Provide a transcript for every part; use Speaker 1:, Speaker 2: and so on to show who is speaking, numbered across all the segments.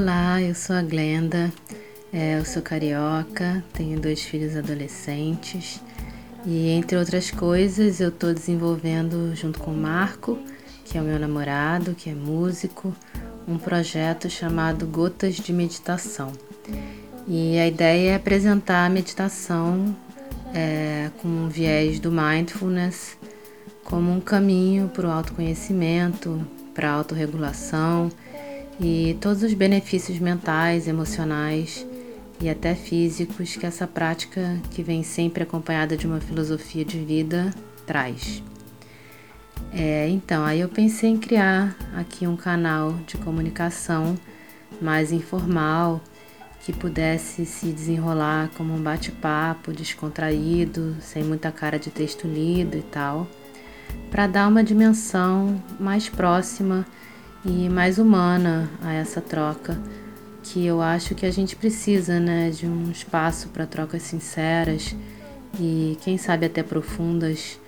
Speaker 1: Olá, eu sou a Glenda, é, eu sou carioca, tenho dois filhos adolescentes e, entre outras coisas, eu estou desenvolvendo junto com o Marco, que é o meu namorado, que é músico, um projeto chamado Gotas de Meditação. E a ideia é apresentar a meditação é, com um viés do mindfulness como um caminho para o autoconhecimento, para a autorregulação e todos os benefícios mentais, emocionais e até físicos que essa prática, que vem sempre acompanhada de uma filosofia de vida, traz. É, então, aí eu pensei em criar aqui um canal de comunicação mais informal, que pudesse se desenrolar como um bate-papo descontraído, sem muita cara de texto lido e tal, para dar uma dimensão mais próxima e mais humana a essa troca, que eu acho que a gente precisa, né, de um espaço para trocas sinceras e quem sabe até profundas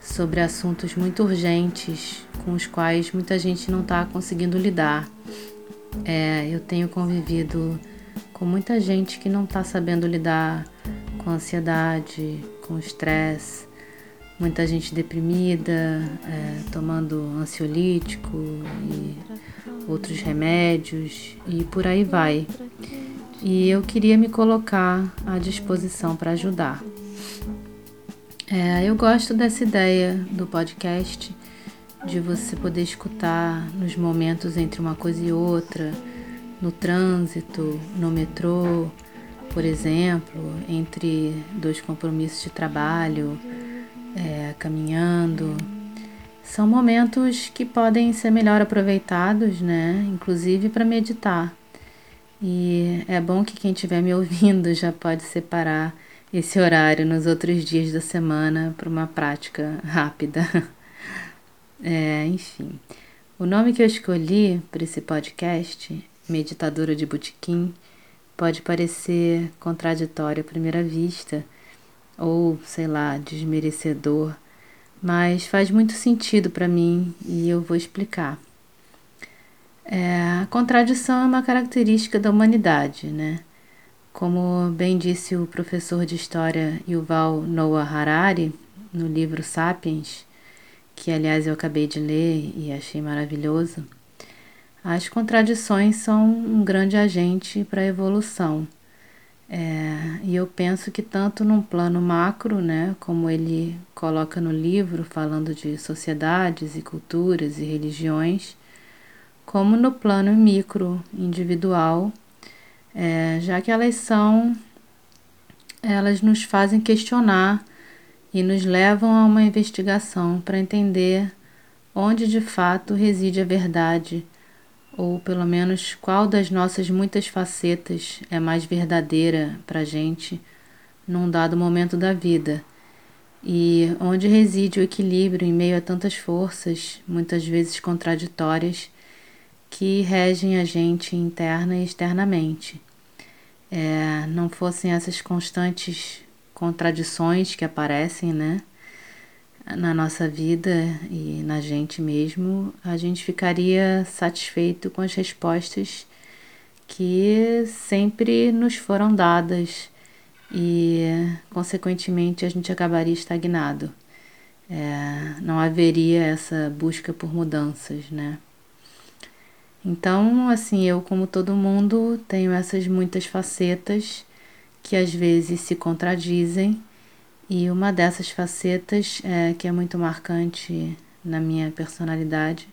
Speaker 1: sobre assuntos muito urgentes com os quais muita gente não está conseguindo lidar. É, eu tenho convivido com muita gente que não está sabendo lidar com ansiedade, com estresse, muita gente deprimida, é, tomando ansiolítico e outros remédios e por aí vai. E eu queria me colocar à disposição para ajudar. É, eu gosto dessa ideia do podcast, de você poder escutar nos momentos entre uma coisa e outra, no trânsito, no metrô, por exemplo, entre dois compromissos de trabalho, é, caminhando. São momentos que podem ser melhor aproveitados, né? Inclusive para meditar. E é bom que quem estiver me ouvindo já pode separar esse horário nos outros dias da semana para uma prática rápida. É, enfim, o nome que eu escolhi para esse podcast, Meditadora de Botequim, pode parecer contraditório à primeira vista ou, sei lá, desmerecedor, mas faz muito sentido para mim e eu vou explicar. É, a contradição é uma característica da humanidade, né? Como bem disse o professor de história Yuval Noah Harari no livro Sapiens, que aliás eu acabei de ler e achei maravilhoso, as contradições são um grande agente para a evolução. É, e eu penso que tanto num plano macro, né, como ele coloca no livro, falando de sociedades e culturas e religiões, como no plano micro, individual, é, já que elas são, elas nos fazem questionar e nos levam a uma investigação para entender onde de fato reside a verdade, ou pelo menos qual das nossas muitas facetas é mais verdadeira para gente num dado momento da vida, e onde reside o equilíbrio em meio a tantas forças, muitas vezes contraditórias, que regem a gente interna e externamente? É, não fossem essas constantes contradições que aparecem, né, na nossa vida e na gente mesmo, a gente ficaria satisfeito com as respostas que sempre nos foram dadas e, consequentemente, a gente acabaria estagnado. É, não haveria essa busca por mudanças, né? Então, assim, eu, como todo mundo, tenho essas muitas facetas que às vezes se contradizem, e uma dessas facetas, é, que é muito marcante na minha personalidade,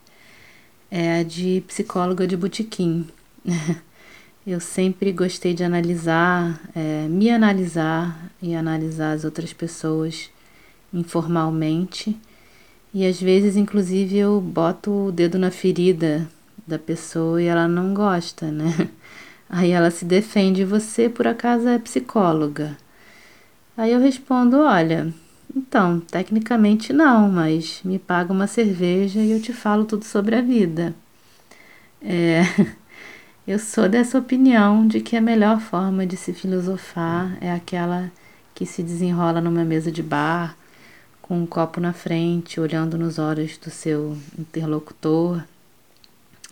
Speaker 1: é a de psicóloga de botequim. eu sempre gostei de analisar, é, me analisar e analisar as outras pessoas informalmente. E às vezes, inclusive, eu boto o dedo na ferida da pessoa e ela não gosta, né? Aí ela se defende, você por acaso é psicóloga? Aí eu respondo, olha, então, tecnicamente não, mas me paga uma cerveja e eu te falo tudo sobre a vida. É, eu sou dessa opinião de que a melhor forma de se filosofar é aquela que se desenrola numa mesa de bar, com um copo na frente, olhando nos olhos do seu interlocutor.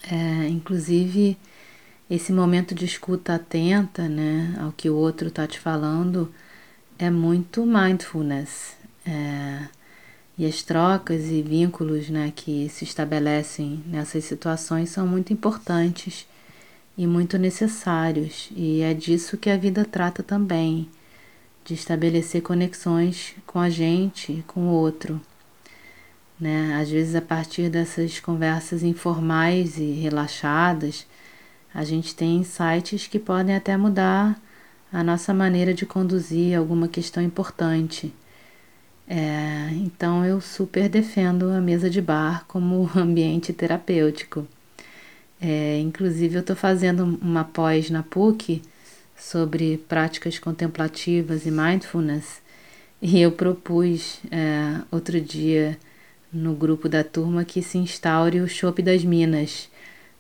Speaker 1: É, inclusive, esse momento de escuta atenta né, ao que o outro está te falando é muito mindfulness. É, e as trocas e vínculos né, que se estabelecem nessas situações são muito importantes e muito necessários, e é disso que a vida trata também de estabelecer conexões com a gente com o outro. Né? Às vezes, a partir dessas conversas informais e relaxadas, a gente tem insights que podem até mudar a nossa maneira de conduzir alguma questão importante. É, então, eu super defendo a mesa de bar como ambiente terapêutico. É, inclusive, eu estou fazendo uma pós na PUC sobre práticas contemplativas e mindfulness. E eu propus é, outro dia no grupo da turma que se instaure o Chopp das Minas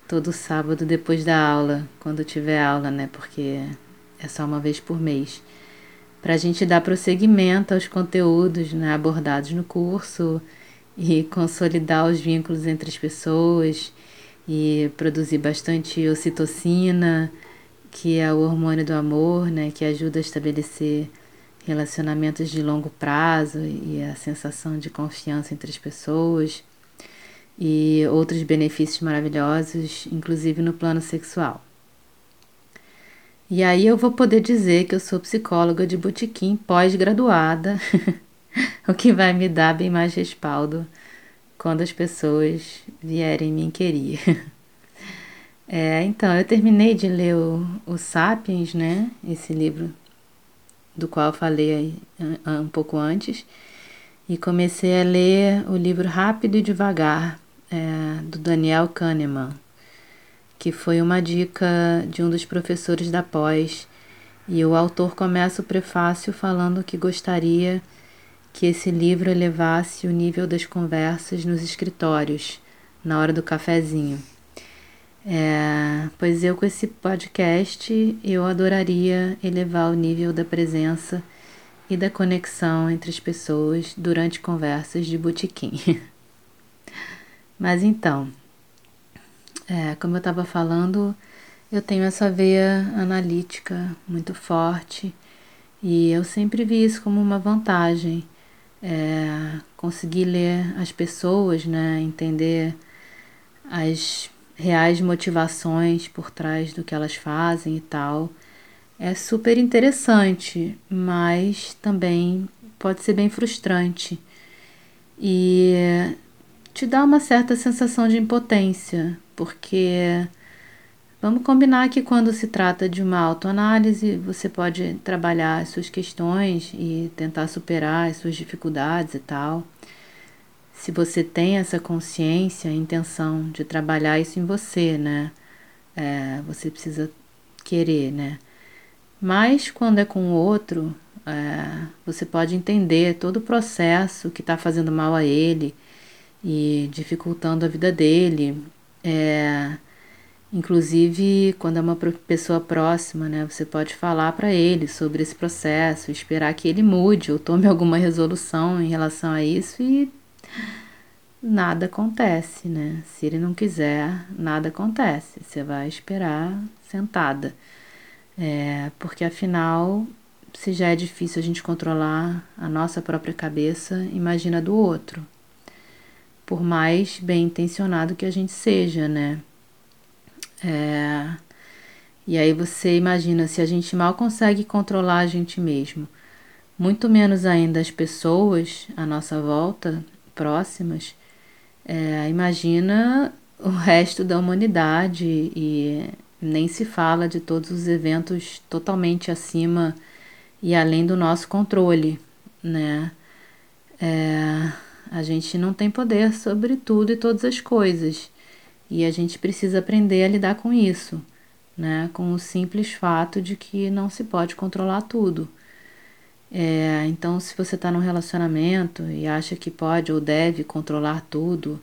Speaker 1: todo sábado depois da aula, quando tiver aula, né? Porque é só uma vez por mês. Para a gente dar prosseguimento aos conteúdos né, abordados no curso e consolidar os vínculos entre as pessoas e produzir bastante ocitocina que é o hormônio do amor, né, que ajuda a estabelecer relacionamentos de longo prazo e a sensação de confiança entre as pessoas e outros benefícios maravilhosos, inclusive no plano sexual. E aí eu vou poder dizer que eu sou psicóloga de botequim pós-graduada, o que vai me dar bem mais respaldo quando as pessoas vierem me inquirir. É, então, eu terminei de ler o, o Sapiens, né? Esse livro do qual eu falei um pouco antes, e comecei a ler o livro Rápido e Devagar, é, do Daniel Kahneman, que foi uma dica de um dos professores da pós, e o autor começa o prefácio falando que gostaria que esse livro elevasse o nível das conversas nos escritórios, na hora do cafezinho. É, pois eu com esse podcast eu adoraria elevar o nível da presença e da conexão entre as pessoas durante conversas de botequim. Mas então, é, como eu estava falando, eu tenho essa veia analítica muito forte e eu sempre vi isso como uma vantagem. É, conseguir ler as pessoas, né, entender as reais motivações por trás do que elas fazem e tal. É super interessante, mas também pode ser bem frustrante e te dá uma certa sensação de impotência, porque vamos combinar que quando se trata de uma autoanálise, você pode trabalhar as suas questões e tentar superar as suas dificuldades e tal se você tem essa consciência, a intenção de trabalhar isso em você, né? É, você precisa querer, né? Mas quando é com o outro, é, você pode entender todo o processo que está fazendo mal a ele e dificultando a vida dele. É, inclusive, quando é uma pessoa próxima, né? Você pode falar para ele sobre esse processo, esperar que ele mude ou tome alguma resolução em relação a isso e nada acontece, né? Se ele não quiser, nada acontece. Você vai esperar sentada. É, porque afinal, se já é difícil a gente controlar a nossa própria cabeça, imagina do outro. Por mais bem intencionado que a gente seja, né? É, e aí você imagina se a gente mal consegue controlar a gente mesmo, muito menos ainda as pessoas à nossa volta, próximas, é, imagina o resto da humanidade e nem se fala de todos os eventos totalmente acima e além do nosso controle, né? É, a gente não tem poder sobre tudo e todas as coisas. E a gente precisa aprender a lidar com isso, né? Com o simples fato de que não se pode controlar tudo. É, então, se você está num relacionamento e acha que pode ou deve controlar tudo,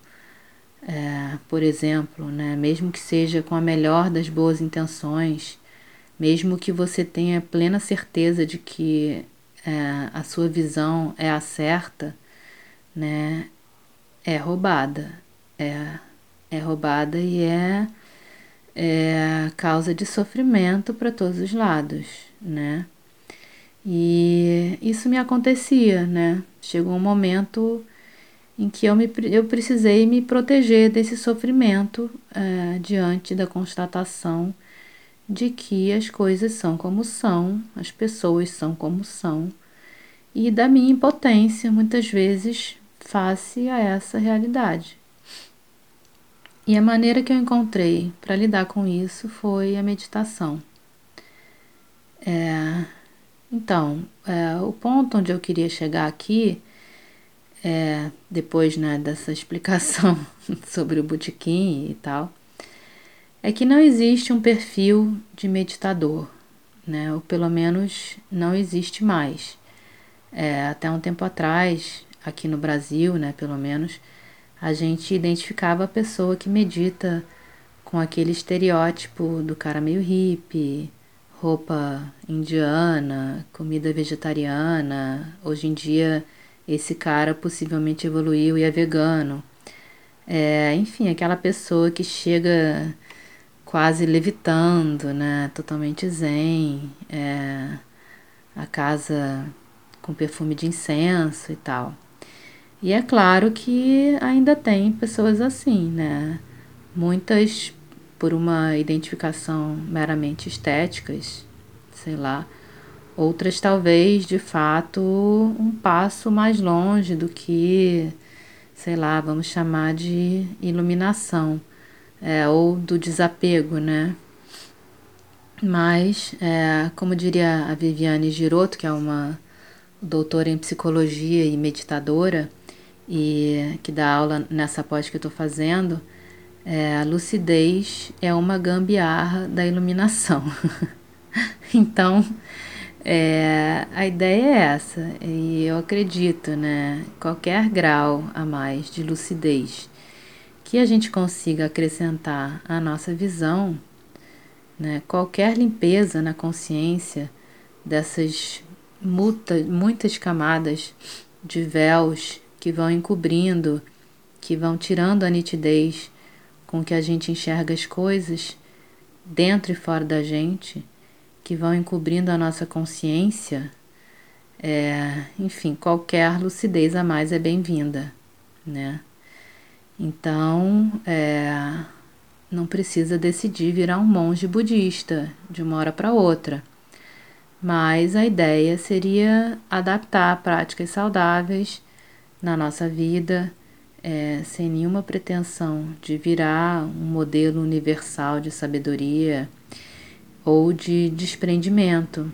Speaker 1: é, por exemplo, né, mesmo que seja com a melhor das boas intenções, mesmo que você tenha plena certeza de que é, a sua visão é a certa, né, é roubada, é, é roubada e é, é causa de sofrimento para todos os lados, né? E isso me acontecia, né? Chegou um momento em que eu, me, eu precisei me proteger desse sofrimento é, diante da constatação de que as coisas são como são, as pessoas são como são, e da minha impotência, muitas vezes, face a essa realidade. E a maneira que eu encontrei para lidar com isso foi a meditação. É, então, é, o ponto onde eu queria chegar aqui, é, depois né, dessa explicação sobre o botequim e tal, é que não existe um perfil de meditador, né? Ou pelo menos não existe mais. É, até um tempo atrás, aqui no Brasil, né, pelo menos, a gente identificava a pessoa que medita com aquele estereótipo do cara meio hippie, roupa indiana, comida vegetariana. Hoje em dia, esse cara possivelmente evoluiu e é vegano. É, enfim, aquela pessoa que chega quase levitando, né? Totalmente zen. É, a casa com perfume de incenso e tal. E é claro que ainda tem pessoas assim, né? Muitas por uma identificação meramente estéticas, sei lá. Outras talvez de fato um passo mais longe do que, sei lá, vamos chamar de iluminação, é, ou do desapego, né? Mas, é, como diria a Viviane Giroto, que é uma doutora em psicologia e meditadora, e que dá aula nessa pós que eu estou fazendo, é, a lucidez é uma gambiarra da iluminação. então, é, a ideia é essa, e eu acredito, né? Qualquer grau a mais de lucidez que a gente consiga acrescentar à nossa visão, né? Qualquer limpeza na consciência dessas muita, muitas camadas de véus que vão encobrindo, que vão tirando a nitidez com que a gente enxerga as coisas dentro e fora da gente, que vão encobrindo a nossa consciência, é, enfim, qualquer lucidez a mais é bem-vinda, né? Então, é, não precisa decidir virar um monge budista de uma hora para outra, mas a ideia seria adaptar práticas saudáveis na nossa vida é, sem nenhuma pretensão de virar um modelo universal de sabedoria ou de desprendimento.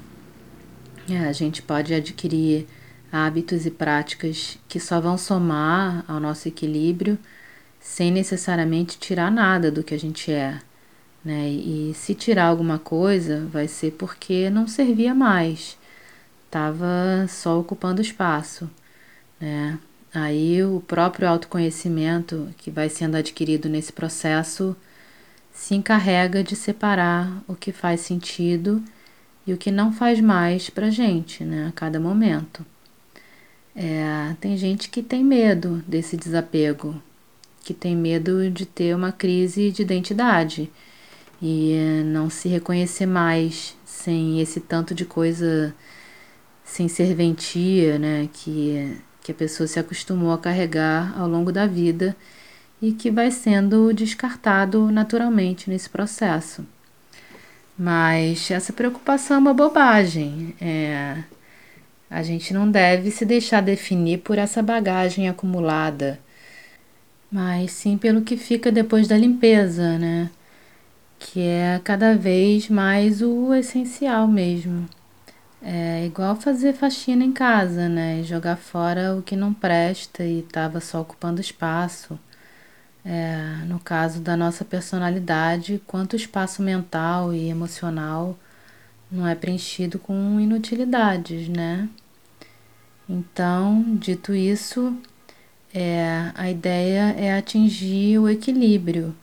Speaker 1: É, a gente pode adquirir hábitos e práticas que só vão somar ao nosso equilíbrio sem necessariamente tirar nada do que a gente é. Né? E se tirar alguma coisa, vai ser porque não servia mais, estava só ocupando espaço. Né? Aí o próprio autoconhecimento que vai sendo adquirido nesse processo se encarrega de separar o que faz sentido e o que não faz mais para gente, né, a cada momento. É, tem gente que tem medo desse desapego, que tem medo de ter uma crise de identidade e não se reconhecer mais sem esse tanto de coisa, sem serventia, né, que que a pessoa se acostumou a carregar ao longo da vida e que vai sendo descartado naturalmente nesse processo. Mas essa preocupação é uma bobagem. É, a gente não deve se deixar definir por essa bagagem acumulada, mas sim pelo que fica depois da limpeza, né? Que é cada vez mais o essencial mesmo. É igual fazer faxina em casa, né? Jogar fora o que não presta e estava só ocupando espaço. é, no caso da nossa personalidade, quanto espaço mental e emocional não é preenchido com inutilidades, né? Então, dito isso, é, a ideia é atingir o equilíbrio,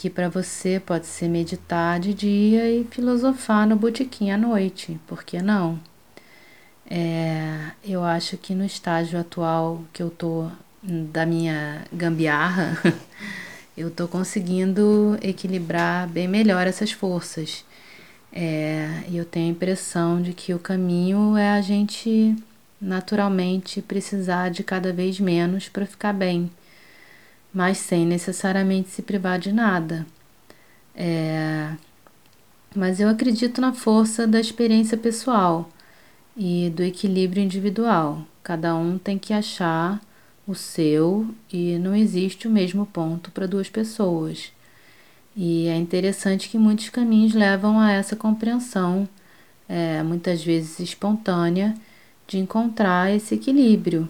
Speaker 1: que para você pode ser meditar de dia e filosofar no botequim à noite, por que não? É, eu acho que no estágio atual que eu tô da minha gambiarra, eu tô conseguindo equilibrar bem melhor essas forças. É, e eu tenho a impressão de que o caminho é a gente naturalmente precisar de cada vez menos para ficar bem, mas sem necessariamente se privar de nada. É, mas eu acredito na força da experiência pessoal e do equilíbrio individual. Cada um tem que achar o seu e não existe o mesmo ponto para duas pessoas. E é interessante que muitos caminhos levam a essa compreensão, é, muitas vezes espontânea, de encontrar esse equilíbrio.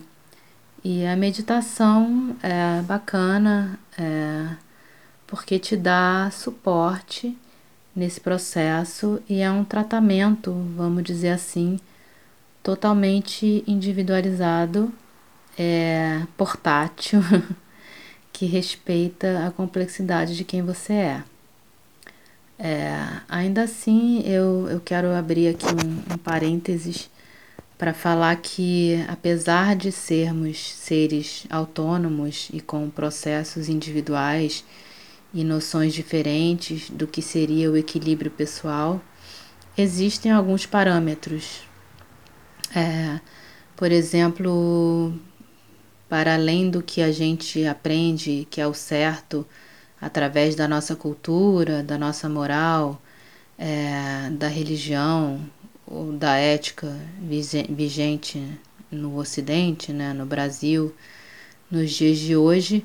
Speaker 1: E a meditação é bacana é, porque te dá suporte nesse processo e é um tratamento, vamos dizer assim, totalmente individualizado, é, portátil, que respeita a complexidade de quem você é. é ainda assim, eu, eu quero abrir aqui um, um parênteses para falar que, apesar de sermos seres autônomos e com processos individuais e noções diferentes do que seria o equilíbrio pessoal, existem alguns parâmetros. É, por exemplo, para além do que a gente aprende que é o certo através da nossa cultura, da nossa moral, é, da religião da ética vigente no Ocidente, né, no Brasil, nos dias de hoje,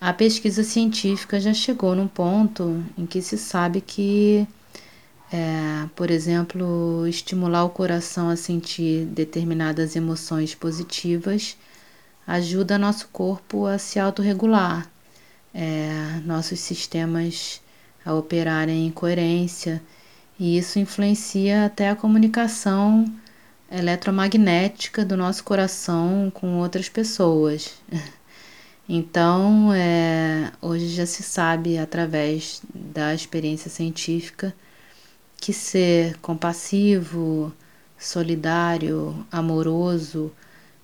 Speaker 1: a pesquisa científica já chegou num ponto em que se sabe que é, por exemplo, estimular o coração a sentir determinadas emoções positivas ajuda nosso corpo a se autorregular, é, nossos sistemas a operarem em coerência, e isso influencia até a comunicação eletromagnética do nosso coração com outras pessoas. Então, é, hoje já se sabe através da experiência científica que ser compassivo, solidário, amoroso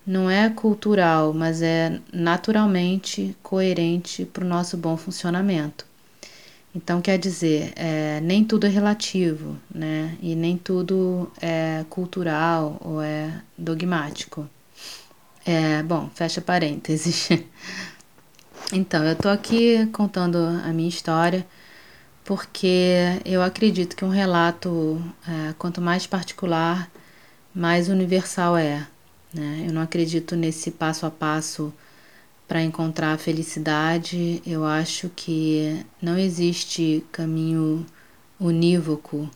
Speaker 1: não é cultural, mas é naturalmente coerente para o nosso bom funcionamento. Então, quer dizer, é, nem tudo é relativo, né? E nem tudo é cultural ou é dogmático. É, bom, fecha parênteses. então, eu tô aqui contando a minha história porque eu acredito que um relato, é, quanto mais particular, mais universal é. Né? Eu não acredito nesse passo a passo para encontrar a felicidade. Eu acho que não existe caminho unívoco,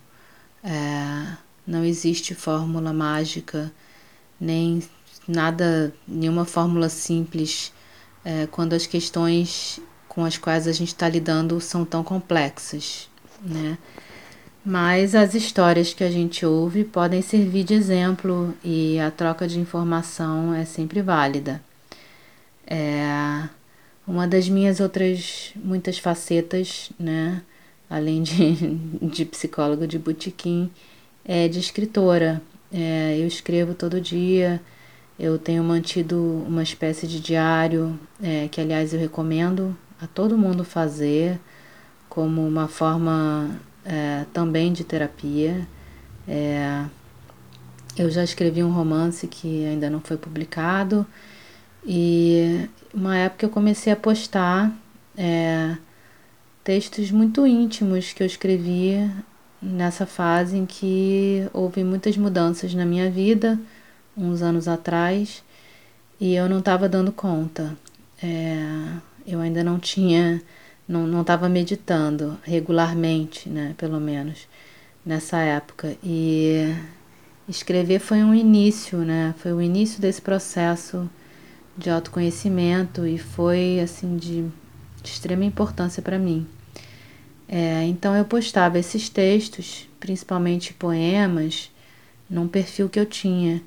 Speaker 1: é, não existe fórmula mágica, nem nada, nenhuma fórmula simples é, quando as questões com as quais a gente está lidando são tão complexas, né? Mas as histórias que a gente ouve podem servir de exemplo e a troca de informação é sempre válida. É uma das minhas outras muitas facetas, né? Além de, de psicóloga de botequim, é de escritora. É, eu escrevo todo dia, eu tenho mantido uma espécie de diário, é, que aliás eu recomendo a todo mundo fazer como uma forma é, também de terapia. É, eu já escrevi um romance que ainda não foi publicado e uma época eu comecei a postar é, textos muito íntimos que eu escrevi nessa fase em que houve muitas mudanças na minha vida, uns anos atrás, e eu não estava dando conta. É, eu ainda não tinha, não estava meditando regularmente, né, pelo menos, nessa época. E escrever foi um início, né, foi o início desse processo de autoconhecimento e foi, assim, de extrema importância para mim. É, então eu postava esses textos, principalmente poemas, num perfil que eu tinha.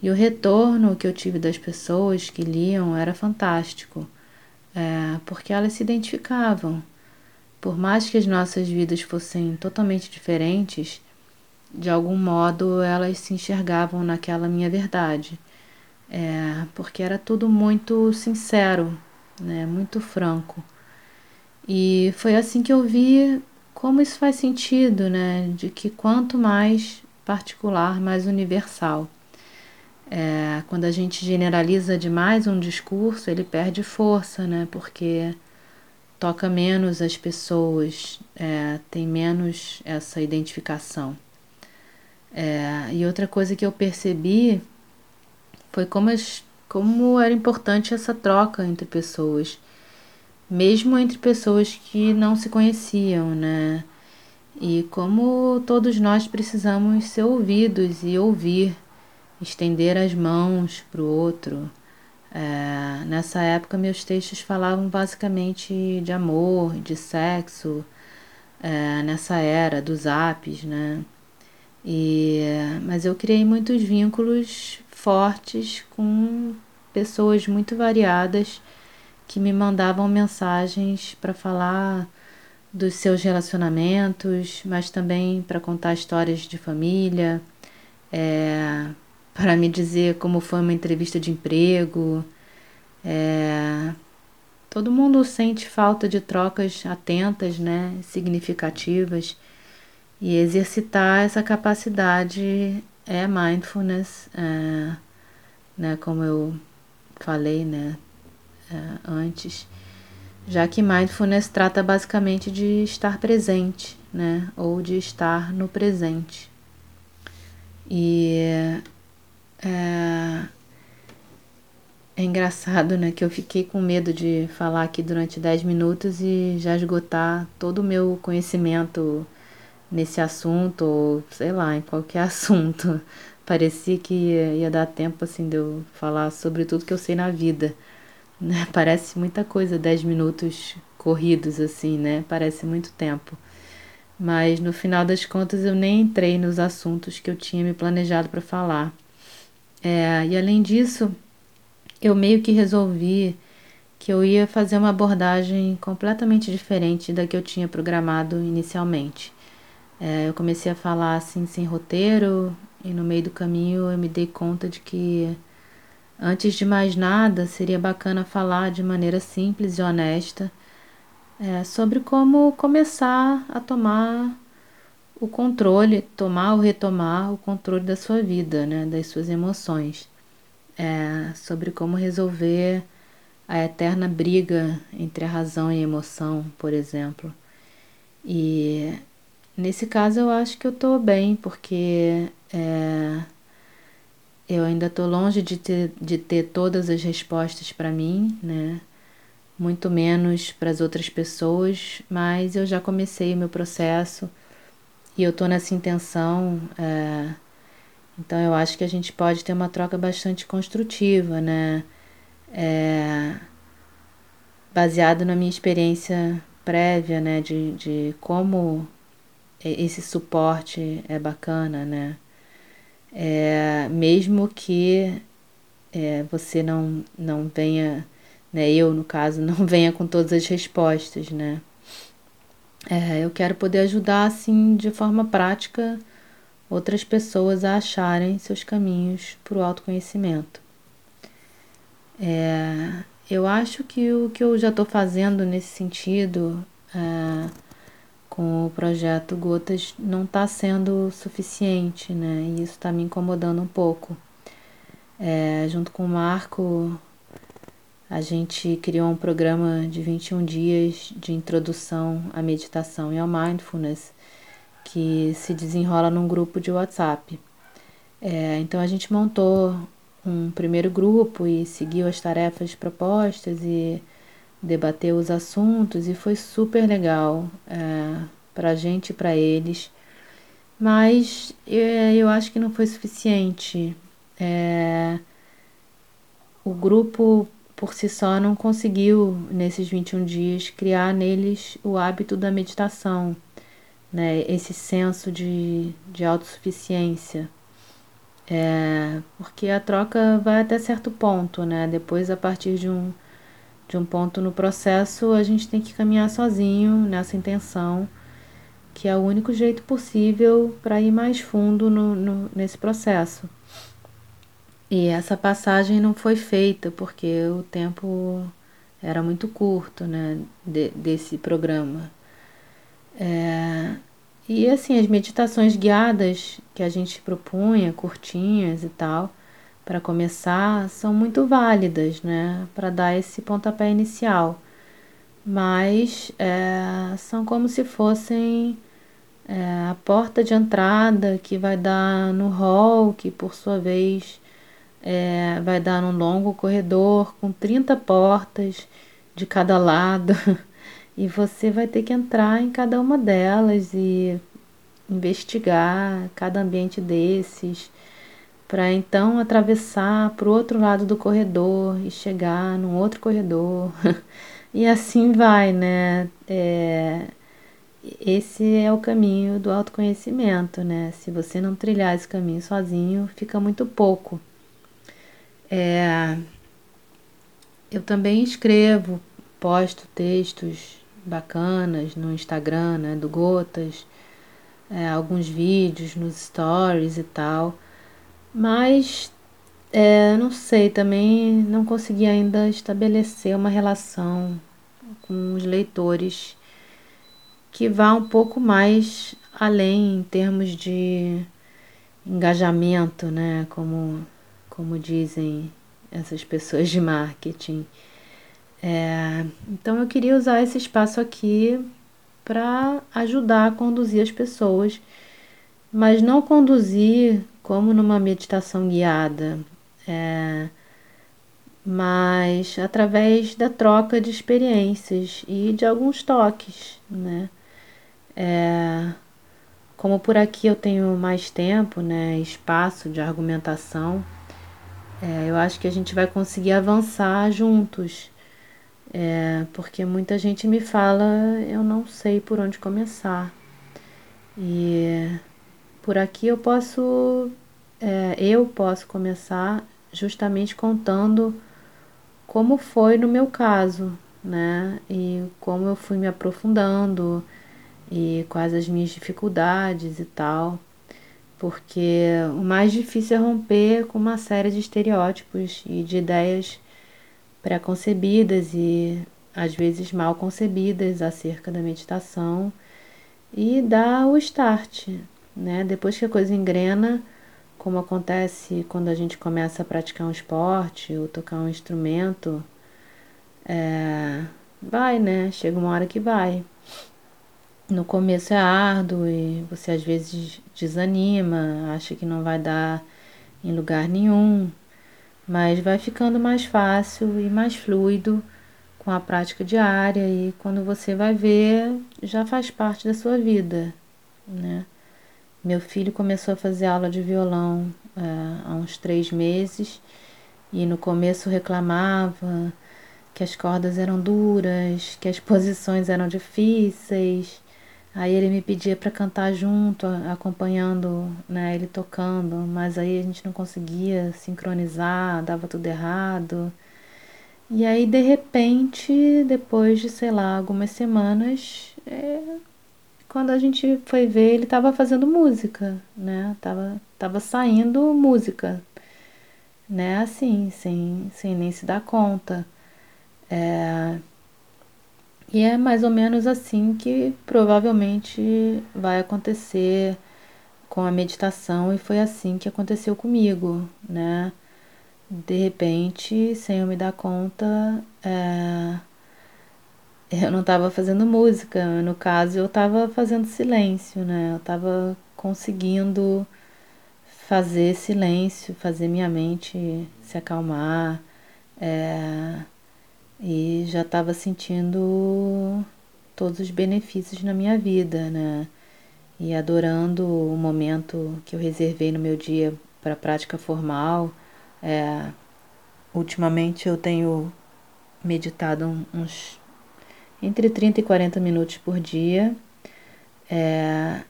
Speaker 1: E o retorno que eu tive das pessoas que liam era fantástico, é, porque elas se identificavam. Por mais que as nossas vidas fossem totalmente diferentes, de algum modo elas se enxergavam naquela minha verdade. É, porque era tudo muito sincero, né, muito franco. E foi assim que eu vi como isso faz sentido, né, de que quanto mais particular, mais universal. É, quando a gente generaliza demais um discurso, ele perde força, né, porque toca menos as pessoas, é, tem menos essa identificação. É, e outra coisa que eu percebi foi como, as, como era importante essa troca entre pessoas, mesmo entre pessoas que não se conheciam, né? E como todos nós precisamos ser ouvidos e ouvir, estender as mãos para o outro. É, nessa época, meus textos falavam basicamente de amor, de sexo, é, nessa era dos apps, né? E, mas eu criei muitos vínculos fortes com pessoas muito variadas que me mandavam mensagens para falar dos seus relacionamentos, mas também para contar histórias de família, é, para me dizer como foi uma entrevista de emprego. É, todo mundo sente falta de trocas atentas, né, significativas, e exercitar essa capacidade é mindfulness, é, né, como eu falei, né, é, antes, já que mindfulness trata basicamente de estar presente, né, ou de estar no presente. E é, é engraçado, né, que eu fiquei com medo de falar aqui durante 10 minutos e já esgotar todo o meu conhecimento nesse assunto, ou sei lá, em qualquer assunto. Parecia que ia, dar tempo assim de eu falar sobre tudo que eu sei na vida. Né? Parece muita coisa, 10 minutos corridos assim, né? Parece muito tempo. Mas no final das contas eu nem entrei nos assuntos que eu tinha me planejado para falar. É, e além disso, eu meio que resolvi que eu ia fazer uma abordagem completamente diferente da que eu tinha programado inicialmente. É, eu comecei a falar assim sem roteiro e no meio do caminho eu me dei conta de que antes de mais nada seria bacana falar de maneira simples e honesta é, sobre como começar a tomar o controle, tomar ou retomar o controle da sua vida, né, das suas emoções, é, sobre como resolver a eterna briga entre a razão e a emoção, por exemplo. E Nesse caso eu acho que eu tô bem, porque é, eu ainda tô longe de ter, de ter todas as respostas para mim, né? Muito menos para as outras pessoas, mas eu já comecei o meu processo e eu tô nessa intenção. É, então eu acho que a gente pode ter uma troca bastante construtiva, né? É, baseado na minha experiência prévia, né? De, de como esse suporte é bacana, né? É, mesmo que é, você não, não venha, né, eu no caso, não venha com todas as respostas, né? É, eu quero poder ajudar, assim, de forma prática, outras pessoas a acharem seus caminhos para o autoconhecimento. É, eu acho que o que eu já estou fazendo nesse sentido é, com o projeto Gotas não está sendo suficiente, né? E isso está me incomodando um pouco. É, junto com o Marco, a gente criou um programa de 21 dias de introdução à meditação e ao mindfulness que se desenrola num grupo de WhatsApp. É, então a gente montou um primeiro grupo e seguiu as tarefas propostas e debater os assuntos e foi super legal é, para a gente e para eles. Mas é, eu acho que não foi suficiente. É, o grupo por si só não conseguiu, nesses 21 dias, criar neles o hábito da meditação, né? esse senso de, de autossuficiência. É, porque a troca vai até certo ponto, né? Depois, a partir de um, de um ponto no processo, a gente tem que caminhar sozinho nessa intenção, que é o único jeito possível para ir mais fundo no, no, nesse processo. E essa passagem não foi feita porque o tempo era muito curto, né, de, desse programa. É, e assim, as meditações guiadas que a gente propunha, curtinhas e tal, para começar, são muito válidas, né, para dar esse pontapé inicial. Mas é, são como se fossem é, a porta de entrada que vai dar no hall, que por sua vez é, vai dar num longo corredor com 30 portas de cada lado. E você vai ter que entrar em cada uma delas e investigar cada ambiente desses, para então atravessar para o outro lado do corredor e chegar num outro corredor. e assim vai, né? É, esse é o caminho do autoconhecimento, né? Se você não trilhar esse caminho sozinho, fica muito pouco. É, eu também escrevo, posto textos bacanas no Instagram, né, do Gotas, é, alguns vídeos nos stories e tal, mas é, não sei, também não consegui ainda estabelecer uma relação com os leitores que vá um pouco mais além em termos de engajamento, né, como como dizem essas pessoas de marketing. É, então eu queria usar esse espaço aqui para ajudar a conduzir as pessoas, mas não conduzir como numa meditação guiada, é, mas através da troca de experiências e de alguns toques, né? É, como por aqui eu tenho mais tempo, né, espaço de argumentação, é, eu acho que a gente vai conseguir avançar juntos. É, porque muita gente me fala, eu não sei por onde começar. E por aqui eu posso, é, eu posso começar justamente contando como foi no meu caso, né? E como eu fui me aprofundando e quais as minhas dificuldades e tal porque o mais difícil é romper com uma série de estereótipos e de ideias pré-concebidas e às vezes mal concebidas acerca da meditação e dar o start, né? Depois que a coisa engrena, como acontece quando a gente começa a praticar um esporte ou tocar um instrumento, é, vai, né? Chega uma hora que vai no começo é árduo e você às vezes desanima, acha que não vai dar em lugar nenhum, mas vai ficando mais fácil e mais fluido com a prática diária e quando você vai ver, já faz parte da sua vida, né? Meu filho começou a fazer aula de violão é, há uns três meses e no começo reclamava que as cordas eram duras, que as posições eram difíceis Aí ele me pedia para cantar junto, acompanhando, né, ele tocando, mas aí a gente não conseguia sincronizar, dava tudo errado. E aí de repente, depois de, sei lá, algumas semanas, é, quando a gente foi ver, ele estava fazendo música, né? Tava, tava saindo música, né? Assim, sem, sem nem se dar conta. É, e é mais ou menos assim que provavelmente vai acontecer com a meditação, e foi assim que aconteceu comigo, né? De repente, sem eu me dar conta, é... eu não estava fazendo música, no caso, eu estava fazendo silêncio, né? Eu estava conseguindo fazer silêncio, fazer minha mente se acalmar. É e já estava sentindo todos os benefícios na minha vida, né? E adorando o momento que eu reservei no meu dia para prática formal. É, ultimamente eu tenho meditado uns entre 30 e 40 minutos por dia. É,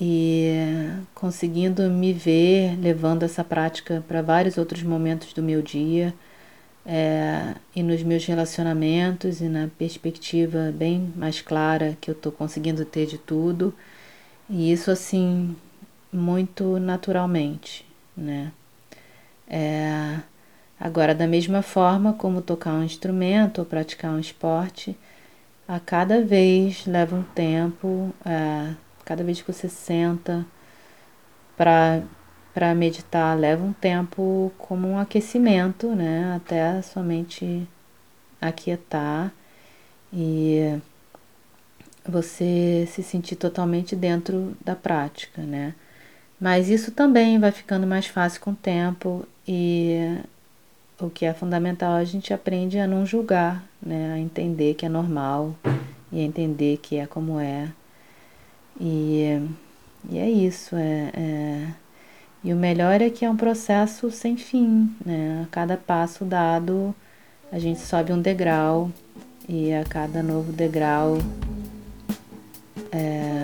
Speaker 1: e conseguindo me ver levando essa prática para vários outros momentos do meu dia é, e nos meus relacionamentos e na perspectiva bem mais clara que eu estou conseguindo ter de tudo e isso assim muito naturalmente, né? É, agora da mesma forma como tocar um instrumento ou praticar um esporte, a cada vez leva um tempo é, Cada vez que você senta para meditar, leva um tempo como um aquecimento, né, até a sua mente aquietar e você se sentir totalmente dentro da prática, né? Mas isso também vai ficando mais fácil com o tempo e o que é fundamental a gente aprende a não julgar, né? A entender que é normal e a entender que é como é e, e é isso. É, é, e o melhor é que é um processo sem fim, né? A cada passo dado, a gente sobe um degrau e a cada novo degrau é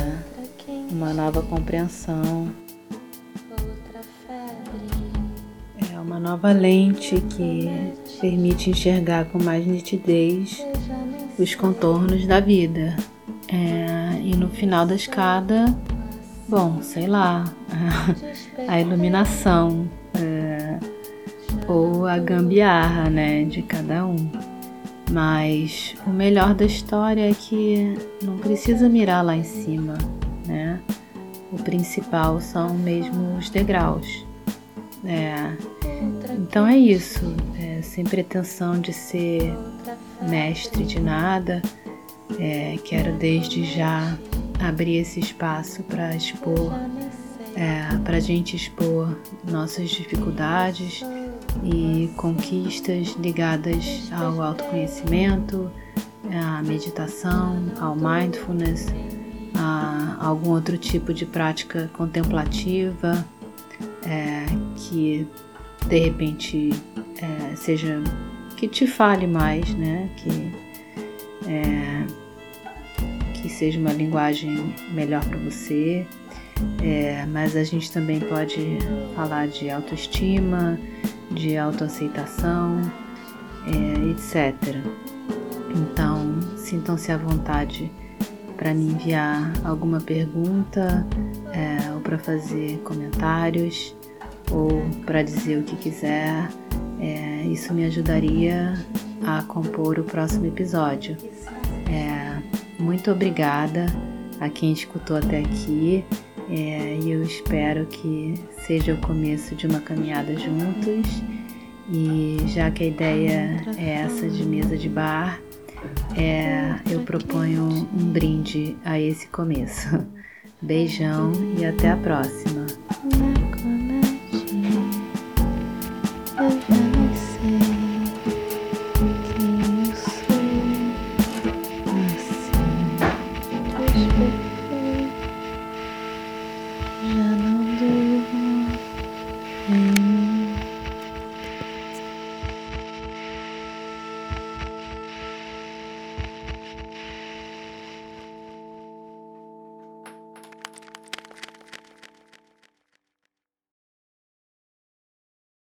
Speaker 1: uma nova compreensão. Nova lente que permite enxergar com mais nitidez os contornos da vida. É, e no final da escada, bom, sei lá, a iluminação é, ou a gambiarra, né, de cada um. Mas o melhor da história é que não precisa mirar lá em cima, né? O principal são mesmo os degraus. É, então é isso, é, sem pretensão de ser mestre de nada é, quero desde já abrir esse espaço para expor, é, para a gente expor nossas dificuldades e conquistas ligadas ao autoconhecimento, à meditação, ao mindfulness, a algum outro tipo de prática contemplativa é, que de repente é, seja que te fale mais, né? Que é, que seja uma linguagem melhor para você. É, mas a gente também pode falar de autoestima, de autoaceitação, é, etc. Então, sintam-se à vontade para me enviar alguma pergunta, é, ou para fazer comentários, ou para dizer o que quiser. É, isso me ajudaria a compor o próximo episódio. É, muito obrigada a quem escutou até aqui é, e eu espero que seja o começo de uma caminhada juntos. E já que a ideia é essa de mesa de bar, é, eu proponho um brinde a esse começo. Beijão e até a próxima.